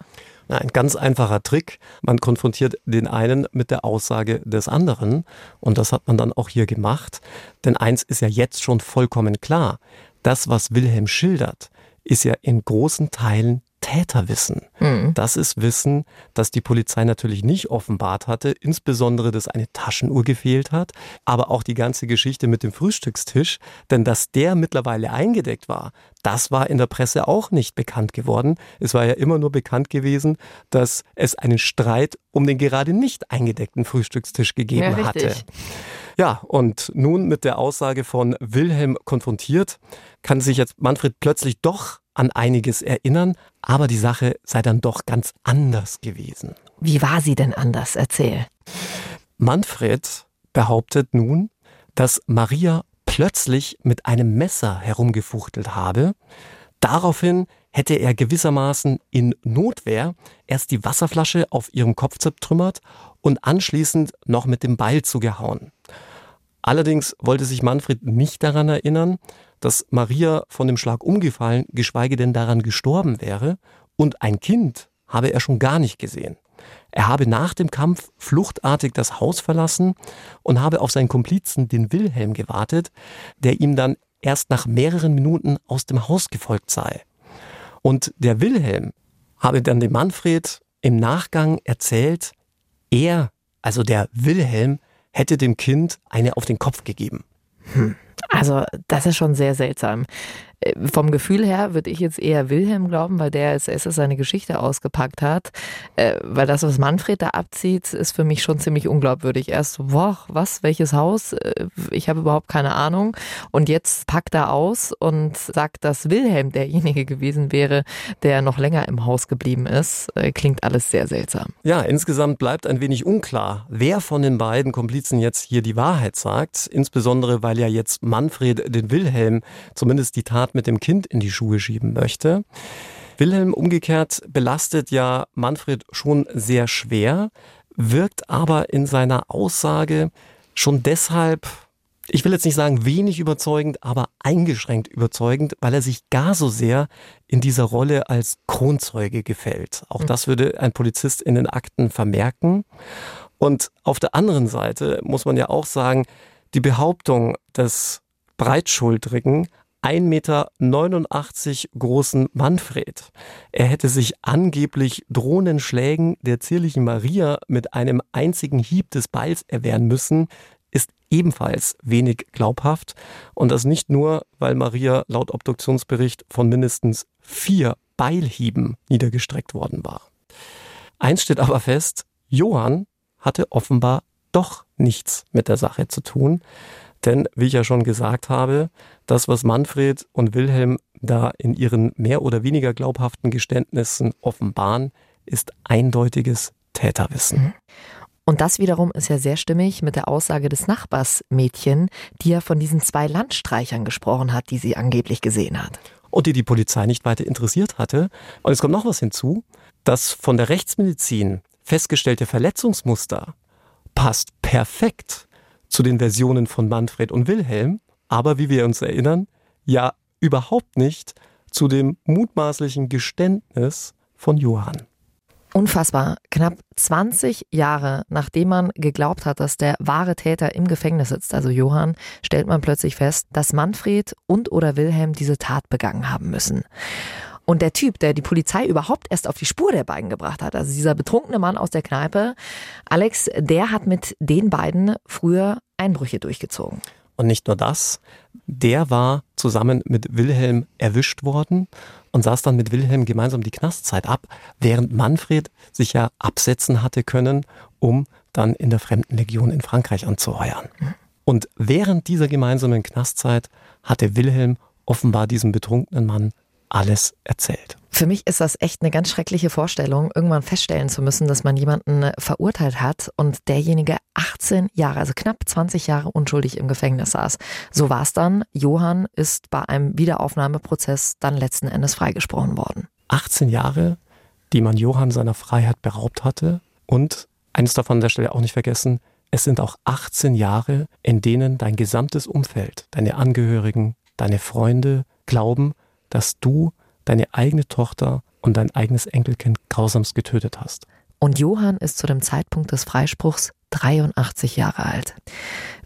Ein ganz einfacher Trick. Man konfrontiert den einen mit der Aussage des anderen. Und das hat man dann auch hier gemacht. Denn eins ist ja jetzt schon vollkommen klar. Das, was Wilhelm schildert, ist ja in großen Teilen Täterwissen. Mhm. Das ist Wissen, das die Polizei natürlich nicht offenbart hatte, insbesondere, dass eine Taschenuhr gefehlt hat, aber auch die ganze Geschichte mit dem Frühstückstisch, denn dass der mittlerweile eingedeckt war, das war in der Presse auch nicht bekannt geworden. Es war ja immer nur bekannt gewesen, dass es einen Streit um den gerade nicht eingedeckten Frühstückstisch gegeben ja, hatte. Ja, und nun mit der Aussage von Wilhelm konfrontiert, kann sich jetzt Manfred plötzlich doch an einiges erinnern, aber die Sache sei dann doch ganz anders gewesen. Wie war sie denn anders? Erzähl. Manfred behauptet nun, dass Maria plötzlich mit einem Messer herumgefuchtelt habe. Daraufhin hätte er gewissermaßen in Notwehr erst die Wasserflasche auf ihrem Kopf zertrümmert und anschließend noch mit dem Beil zugehauen. Allerdings wollte sich Manfred nicht daran erinnern, dass Maria von dem Schlag umgefallen, geschweige denn daran gestorben wäre, und ein Kind habe er schon gar nicht gesehen. Er habe nach dem Kampf fluchtartig das Haus verlassen und habe auf seinen Komplizen, den Wilhelm, gewartet, der ihm dann erst nach mehreren Minuten aus dem Haus gefolgt sei. Und der Wilhelm habe dann dem Manfred im Nachgang erzählt, er, also der Wilhelm, hätte dem Kind eine auf den Kopf gegeben. Hm. Also, das ist schon sehr seltsam. Äh, vom Gefühl her würde ich jetzt eher Wilhelm glauben, weil der als erstes seine Geschichte ausgepackt hat. Äh, weil das, was Manfred da abzieht, ist für mich schon ziemlich unglaubwürdig. Erst boah, was, welches Haus? Äh, ich habe überhaupt keine Ahnung. Und jetzt packt er aus und sagt, dass Wilhelm derjenige gewesen wäre, der noch länger im Haus geblieben ist. Klingt alles sehr seltsam. Ja, insgesamt bleibt ein wenig unklar, wer von den beiden Komplizen jetzt hier die Wahrheit sagt. Insbesondere, weil ja jetzt Manfred den Wilhelm zumindest die Tat mit dem Kind in die Schuhe schieben möchte. Wilhelm umgekehrt belastet ja Manfred schon sehr schwer, wirkt aber in seiner Aussage schon deshalb, ich will jetzt nicht sagen wenig überzeugend, aber eingeschränkt überzeugend, weil er sich gar so sehr in dieser Rolle als Kronzeuge gefällt. Auch hm. das würde ein Polizist in den Akten vermerken. Und auf der anderen Seite muss man ja auch sagen, die Behauptung des Breitschultrigen 1,89 Meter großen Manfred. Er hätte sich angeblich drohenden Schlägen der zierlichen Maria mit einem einzigen Hieb des Beils erwehren müssen, ist ebenfalls wenig glaubhaft. Und das nicht nur, weil Maria laut Obduktionsbericht von mindestens vier Beilhieben niedergestreckt worden war. Eins steht aber fest, Johann hatte offenbar doch nichts mit der Sache zu tun. Denn, wie ich ja schon gesagt habe, das, was Manfred und Wilhelm da in ihren mehr oder weniger glaubhaften Geständnissen offenbaren, ist eindeutiges Täterwissen. Mhm. Und das wiederum ist ja sehr stimmig mit der Aussage des Nachbarsmädchen, die ja von diesen zwei Landstreichern gesprochen hat, die sie angeblich gesehen hat. Und die die Polizei nicht weiter interessiert hatte. Und es kommt noch was hinzu, das von der Rechtsmedizin festgestellte Verletzungsmuster passt perfekt zu den Versionen von Manfred und Wilhelm, aber wie wir uns erinnern, ja überhaupt nicht zu dem mutmaßlichen Geständnis von Johann. Unfassbar. Knapp 20 Jahre nachdem man geglaubt hat, dass der wahre Täter im Gefängnis sitzt, also Johann, stellt man plötzlich fest, dass Manfred und oder Wilhelm diese Tat begangen haben müssen. Und der Typ, der die Polizei überhaupt erst auf die Spur der beiden gebracht hat, also dieser betrunkene Mann aus der Kneipe, Alex, der hat mit den beiden früher Einbrüche durchgezogen. Und nicht nur das, der war zusammen mit Wilhelm erwischt worden und saß dann mit Wilhelm gemeinsam die Knastzeit ab, während Manfred sich ja absetzen hatte können, um dann in der Fremdenlegion in Frankreich anzuheuern. Und während dieser gemeinsamen Knastzeit hatte Wilhelm offenbar diesem betrunkenen Mann alles erzählt. Für mich ist das echt eine ganz schreckliche Vorstellung, irgendwann feststellen zu müssen, dass man jemanden verurteilt hat und derjenige 18 Jahre, also knapp 20 Jahre unschuldig im Gefängnis saß. So war es dann. Johann ist bei einem Wiederaufnahmeprozess dann letzten Endes freigesprochen worden. 18 Jahre, die man Johann seiner Freiheit beraubt hatte und eines davon an der Stelle auch nicht vergessen, es sind auch 18 Jahre, in denen dein gesamtes Umfeld, deine Angehörigen, deine Freunde glauben, dass du deine eigene Tochter und dein eigenes Enkelkind grausamst getötet hast. Und Johann ist zu dem Zeitpunkt des Freispruchs 83 Jahre alt.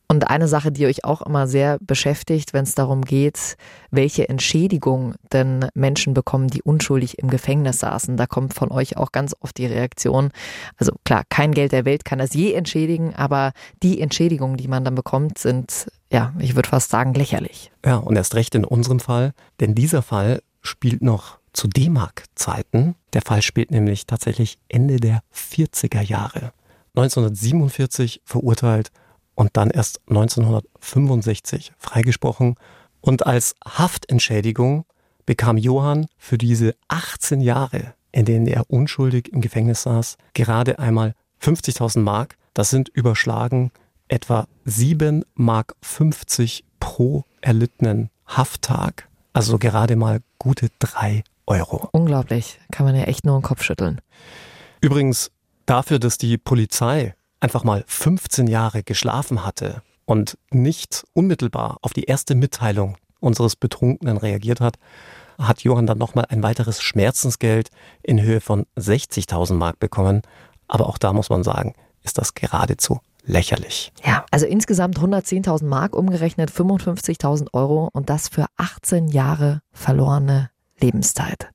Und eine Sache, die euch auch immer sehr beschäftigt, wenn es darum geht, welche Entschädigung denn Menschen bekommen, die unschuldig im Gefängnis saßen. Da kommt von euch auch ganz oft die Reaktion. Also klar, kein Geld der Welt kann das je entschädigen, aber die Entschädigungen, die man dann bekommt, sind, ja, ich würde fast sagen, lächerlich. Ja, und erst recht in unserem Fall, denn dieser Fall spielt noch zu D-Mark-Zeiten. Der Fall spielt nämlich tatsächlich Ende der 40er Jahre. 1947 verurteilt und dann erst 1965 freigesprochen. Und als Haftentschädigung bekam Johann für diese 18 Jahre, in denen er unschuldig im Gefängnis saß, gerade einmal 50.000 Mark. Das sind überschlagen etwa 7 Mark 50 pro erlittenen Hafttag. Also gerade mal gute 3 Euro. Unglaublich. Kann man ja echt nur den Kopf schütteln. Übrigens dafür, dass die Polizei einfach mal 15 Jahre geschlafen hatte und nicht unmittelbar auf die erste Mitteilung unseres Betrunkenen reagiert hat, hat Johann dann nochmal ein weiteres Schmerzensgeld in Höhe von 60.000 Mark bekommen. Aber auch da muss man sagen, ist das geradezu lächerlich. Ja, also insgesamt 110.000 Mark, umgerechnet 55.000 Euro und das für 18 Jahre verlorene Lebenszeit.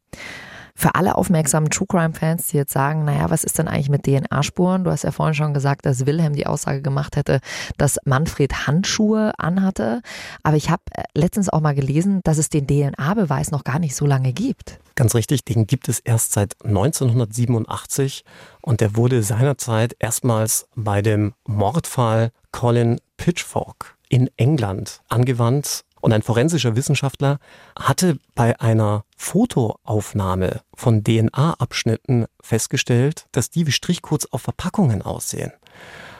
Für alle aufmerksamen True Crime Fans, die jetzt sagen, naja, was ist denn eigentlich mit DNA-Spuren? Du hast ja vorhin schon gesagt, dass Wilhelm die Aussage gemacht hätte, dass Manfred Handschuhe anhatte. Aber ich habe äh, letztens auch mal gelesen, dass es den DNA-Beweis noch gar nicht so lange gibt. Ganz richtig, den gibt es erst seit 1987 und der wurde seinerzeit erstmals bei dem Mordfall Colin Pitchfork in England angewandt und ein forensischer Wissenschaftler hatte bei einer Fotoaufnahme von DNA-Abschnitten festgestellt, dass die wie Strichcodes auf Verpackungen aussehen.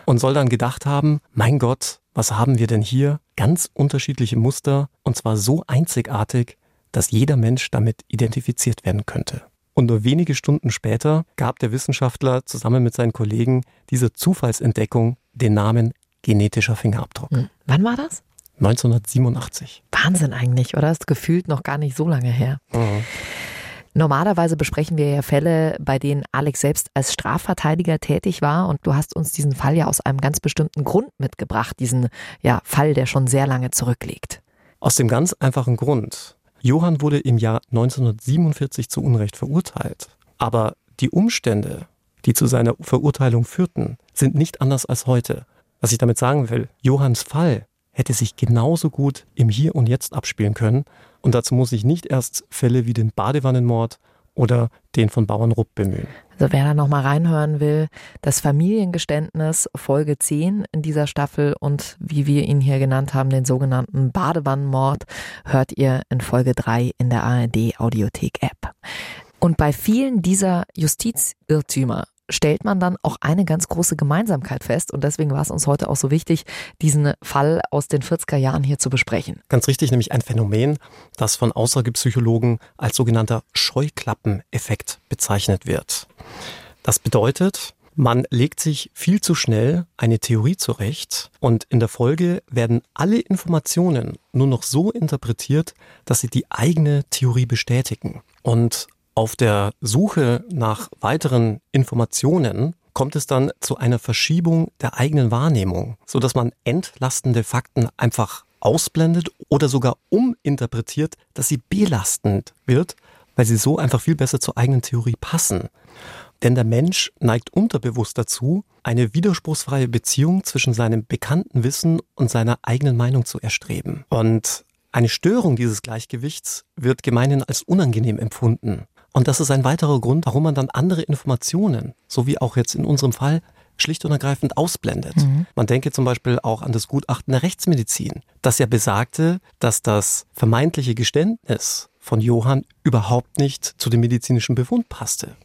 Und soll dann gedacht haben, mein Gott, was haben wir denn hier? Ganz unterschiedliche Muster und zwar so einzigartig, dass jeder Mensch damit identifiziert werden könnte. Und nur wenige Stunden später gab der Wissenschaftler zusammen mit seinen Kollegen dieser Zufallsentdeckung den Namen genetischer Fingerabdruck. Hm. Wann war das? 1987. Wahnsinn eigentlich, oder? Das ist gefühlt noch gar nicht so lange her. Mhm. Normalerweise besprechen wir ja Fälle, bei denen Alex selbst als Strafverteidiger tätig war und du hast uns diesen Fall ja aus einem ganz bestimmten Grund mitgebracht, diesen ja, Fall, der schon sehr lange zurückliegt. Aus dem ganz einfachen Grund. Johann wurde im Jahr 1947 zu Unrecht verurteilt, aber die Umstände, die zu seiner Verurteilung führten, sind nicht anders als heute. Was ich damit sagen will, Johanns Fall hätte sich genauso gut im Hier und Jetzt abspielen können. Und dazu muss ich nicht erst Fälle wie den Badewannenmord oder den von Bauern Rupp bemühen. Also wer da nochmal reinhören will, das Familiengeständnis Folge 10 in dieser Staffel und wie wir ihn hier genannt haben, den sogenannten Badewannenmord, hört ihr in Folge 3 in der ARD Audiothek App. Und bei vielen dieser Justizirrtümer stellt man dann auch eine ganz große Gemeinsamkeit fest. Und deswegen war es uns heute auch so wichtig, diesen Fall aus den 40er Jahren hier zu besprechen. Ganz richtig, nämlich ein Phänomen, das von Aussagepsychologen als sogenannter Scheuklappeneffekt bezeichnet wird. Das bedeutet, man legt sich viel zu schnell eine Theorie zurecht und in der Folge werden alle Informationen nur noch so interpretiert, dass sie die eigene Theorie bestätigen. Und auf der Suche nach weiteren Informationen kommt es dann zu einer Verschiebung der eigenen Wahrnehmung, so dass man entlastende Fakten einfach ausblendet oder sogar uminterpretiert, dass sie belastend wird, weil sie so einfach viel besser zur eigenen Theorie passen. Denn der Mensch neigt unterbewusst dazu, eine widerspruchsfreie Beziehung zwischen seinem bekannten Wissen und seiner eigenen Meinung zu erstreben. Und eine Störung dieses Gleichgewichts wird gemeinhin als unangenehm empfunden. Und das ist ein weiterer Grund, warum man dann andere Informationen, so wie auch jetzt in unserem Fall, schlicht und ergreifend ausblendet. Mhm. Man denke zum Beispiel auch an das Gutachten der Rechtsmedizin, das ja besagte, dass das vermeintliche Geständnis von Johann überhaupt nicht zu dem medizinischen Befund passte.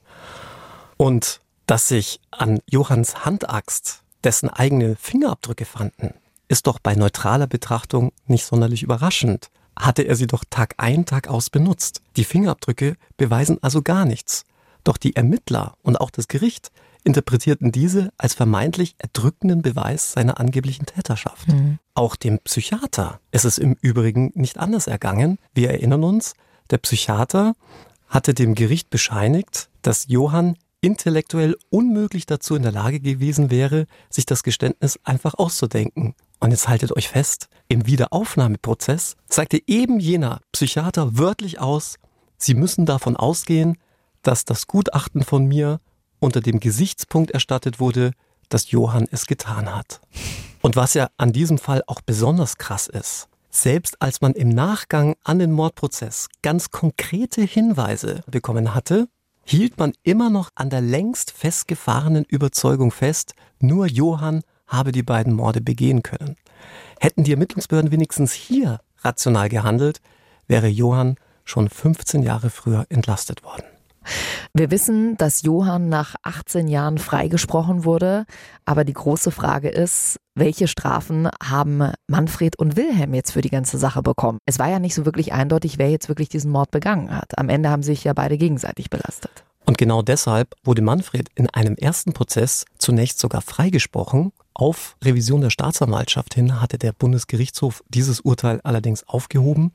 Und dass sich an Johanns Handaxt dessen eigene Fingerabdrücke fanden, ist doch bei neutraler Betrachtung nicht sonderlich überraschend. Hatte er sie doch Tag ein, Tag aus benutzt. Die Fingerabdrücke beweisen also gar nichts. Doch die Ermittler und auch das Gericht interpretierten diese als vermeintlich erdrückenden Beweis seiner angeblichen Täterschaft. Mhm. Auch dem Psychiater ist es im Übrigen nicht anders ergangen. Wir erinnern uns, der Psychiater hatte dem Gericht bescheinigt, dass Johann intellektuell unmöglich dazu in der Lage gewesen wäre, sich das Geständnis einfach auszudenken. Und jetzt haltet euch fest, im Wiederaufnahmeprozess sagte eben jener Psychiater wörtlich aus, Sie müssen davon ausgehen, dass das Gutachten von mir unter dem Gesichtspunkt erstattet wurde, dass Johann es getan hat. Und was ja an diesem Fall auch besonders krass ist, selbst als man im Nachgang an den Mordprozess ganz konkrete Hinweise bekommen hatte, hielt man immer noch an der längst festgefahrenen Überzeugung fest, nur Johann habe die beiden Morde begehen können. Hätten die Ermittlungsbehörden wenigstens hier rational gehandelt, wäre Johann schon 15 Jahre früher entlastet worden. Wir wissen, dass Johann nach 18 Jahren freigesprochen wurde, aber die große Frage ist, welche Strafen haben Manfred und Wilhelm jetzt für die ganze Sache bekommen? Es war ja nicht so wirklich eindeutig, wer jetzt wirklich diesen Mord begangen hat. Am Ende haben sich ja beide gegenseitig belastet. Und genau deshalb wurde Manfred in einem ersten Prozess zunächst sogar freigesprochen. Auf Revision der Staatsanwaltschaft hin hatte der Bundesgerichtshof dieses Urteil allerdings aufgehoben.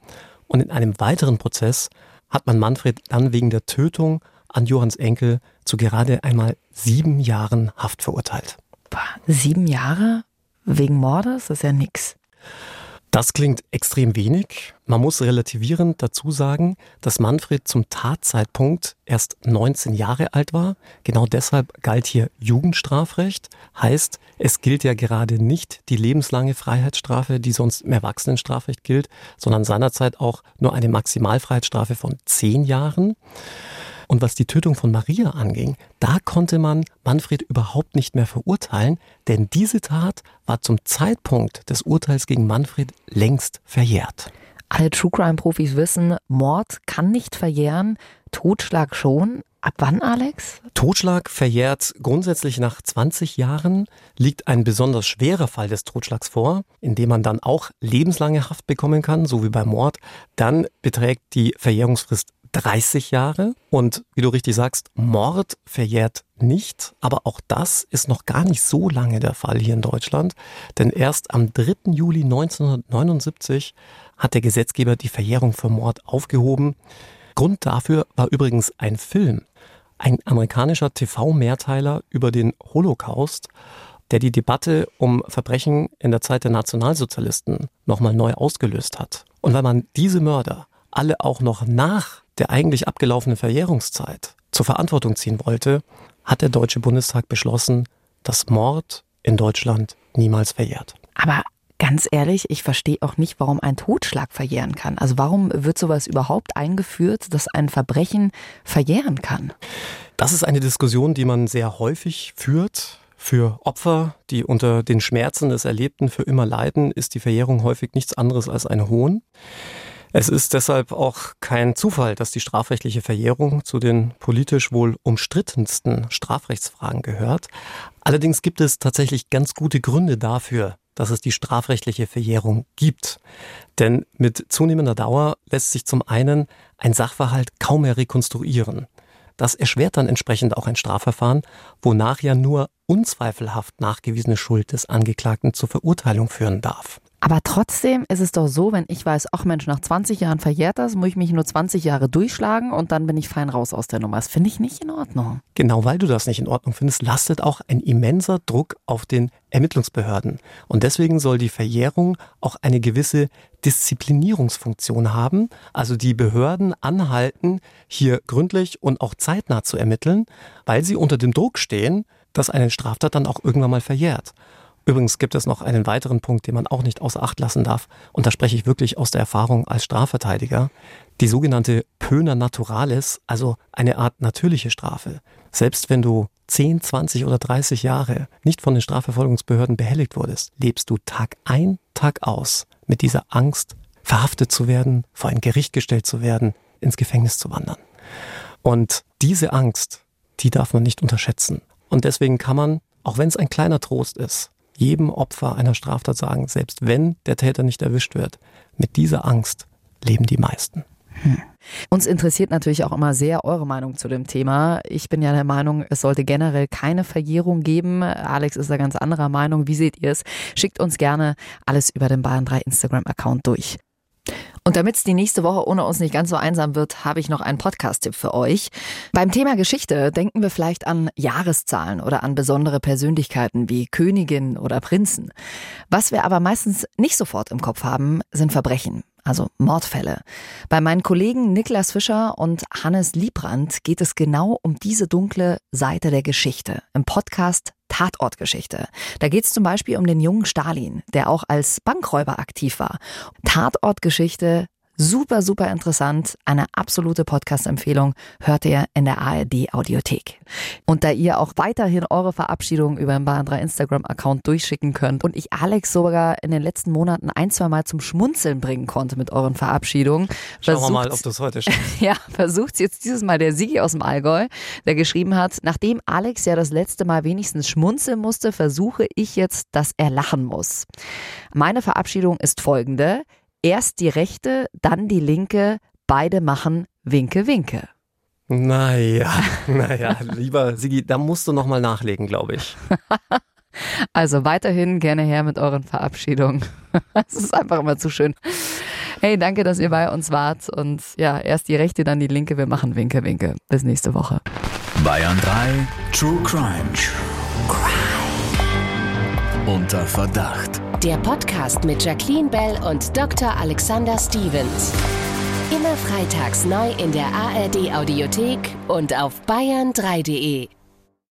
Und in einem weiteren Prozess hat man Manfred dann wegen der Tötung an Johanns Enkel zu gerade einmal sieben Jahren Haft verurteilt. Sieben Jahre wegen Mordes? Das ist ja nix. Das klingt extrem wenig. Man muss relativierend dazu sagen, dass Manfred zum Tatzeitpunkt erst 19 Jahre alt war. Genau deshalb galt hier Jugendstrafrecht. Heißt, es gilt ja gerade nicht die lebenslange Freiheitsstrafe, die sonst im Erwachsenenstrafrecht gilt, sondern seinerzeit auch nur eine Maximalfreiheitsstrafe von 10 Jahren. Und was die Tötung von Maria anging, da konnte man Manfred überhaupt nicht mehr verurteilen, denn diese Tat war zum Zeitpunkt des Urteils gegen Manfred längst verjährt. Alle True Crime Profis wissen, Mord kann nicht verjähren, Totschlag schon. Ab wann, Alex? Totschlag verjährt grundsätzlich nach 20 Jahren, liegt ein besonders schwerer Fall des Totschlags vor, in dem man dann auch lebenslange Haft bekommen kann, so wie beim Mord. Dann beträgt die Verjährungsfrist 30 Jahre. Und wie du richtig sagst, Mord verjährt nicht. Aber auch das ist noch gar nicht so lange der Fall hier in Deutschland. Denn erst am 3. Juli 1979 hat der Gesetzgeber die Verjährung für Mord aufgehoben. Grund dafür war übrigens ein Film. Ein amerikanischer TV-Mehrteiler über den Holocaust, der die Debatte um Verbrechen in der Zeit der Nationalsozialisten nochmal neu ausgelöst hat. Und weil man diese Mörder alle auch noch nach der eigentlich abgelaufenen Verjährungszeit zur Verantwortung ziehen wollte, hat der Deutsche Bundestag beschlossen, dass Mord in Deutschland niemals verjährt. Aber ganz ehrlich, ich verstehe auch nicht, warum ein Totschlag verjähren kann. Also warum wird sowas überhaupt eingeführt, dass ein Verbrechen verjähren kann? Das ist eine Diskussion, die man sehr häufig führt. Für Opfer, die unter den Schmerzen des Erlebten für immer leiden, ist die Verjährung häufig nichts anderes als ein Hohn. Es ist deshalb auch kein Zufall, dass die strafrechtliche Verjährung zu den politisch wohl umstrittensten Strafrechtsfragen gehört. Allerdings gibt es tatsächlich ganz gute Gründe dafür, dass es die strafrechtliche Verjährung gibt. Denn mit zunehmender Dauer lässt sich zum einen ein Sachverhalt kaum mehr rekonstruieren. Das erschwert dann entsprechend auch ein Strafverfahren, wonach ja nur unzweifelhaft nachgewiesene Schuld des Angeklagten zur Verurteilung führen darf. Aber trotzdem ist es doch so, wenn ich weiß, ach Mensch, nach 20 Jahren verjährt das, muss ich mich nur 20 Jahre durchschlagen und dann bin ich fein raus aus der Nummer. Das finde ich nicht in Ordnung. Genau weil du das nicht in Ordnung findest, lastet auch ein immenser Druck auf den Ermittlungsbehörden. Und deswegen soll die Verjährung auch eine gewisse Disziplinierungsfunktion haben, also die Behörden anhalten, hier gründlich und auch zeitnah zu ermitteln, weil sie unter dem Druck stehen, dass eine Straftat dann auch irgendwann mal verjährt. Übrigens gibt es noch einen weiteren Punkt, den man auch nicht außer Acht lassen darf. Und da spreche ich wirklich aus der Erfahrung als Strafverteidiger. Die sogenannte Pöner Naturalis, also eine Art natürliche Strafe. Selbst wenn du 10, 20 oder 30 Jahre nicht von den Strafverfolgungsbehörden behelligt wurdest, lebst du Tag ein, Tag aus mit dieser Angst, verhaftet zu werden, vor ein Gericht gestellt zu werden, ins Gefängnis zu wandern. Und diese Angst, die darf man nicht unterschätzen. Und deswegen kann man, auch wenn es ein kleiner Trost ist, jedem Opfer einer Straftat sagen, selbst wenn der Täter nicht erwischt wird, mit dieser Angst leben die meisten. Hm. Uns interessiert natürlich auch immer sehr eure Meinung zu dem Thema. Ich bin ja der Meinung, es sollte generell keine Verjährung geben. Alex ist da ganz anderer Meinung. Wie seht ihr es? Schickt uns gerne alles über den Bayern 3 Instagram-Account durch. Und damit es die nächste Woche ohne uns nicht ganz so einsam wird, habe ich noch einen Podcast-Tipp für euch. Beim Thema Geschichte denken wir vielleicht an Jahreszahlen oder an besondere Persönlichkeiten wie Königinnen oder Prinzen. Was wir aber meistens nicht sofort im Kopf haben, sind Verbrechen also Mordfälle. Bei meinen Kollegen Niklas Fischer und Hannes Liebrand geht es genau um diese dunkle Seite der Geschichte im Podcast Tatortgeschichte. Da geht es zum Beispiel um den jungen Stalin, der auch als Bankräuber aktiv war. Tatortgeschichte Super, super interessant. Eine absolute Podcast-Empfehlung hört ihr in der ARD-Audiothek. Und da ihr auch weiterhin eure Verabschiedung über den Bahn 3 Instagram-Account durchschicken könnt und ich Alex sogar in den letzten Monaten ein, zwei Mal zum Schmunzeln bringen konnte mit euren Verabschiedungen. Schauen wir mal, ob das heute schaffst. ja, versucht jetzt dieses Mal der Sigi aus dem Allgäu, der geschrieben hat, nachdem Alex ja das letzte Mal wenigstens schmunzeln musste, versuche ich jetzt, dass er lachen muss. Meine Verabschiedung ist folgende. Erst die rechte, dann die linke, beide machen Winke, Winke. Naja, naja, lieber Sigi, da musst du nochmal nachlegen, glaube ich. Also weiterhin gerne her mit euren Verabschiedungen. Es ist einfach immer zu schön. Hey, danke, dass ihr bei uns wart. Und ja, erst die rechte, dann die linke. Wir machen Winke, Winke. Bis nächste Woche. Bayern 3 True Crime. True Crime. Unter Verdacht. Der Podcast mit Jacqueline Bell und Dr. Alexander Stevens. Immer freitags neu in der ARD Audiothek und auf bayern3.de.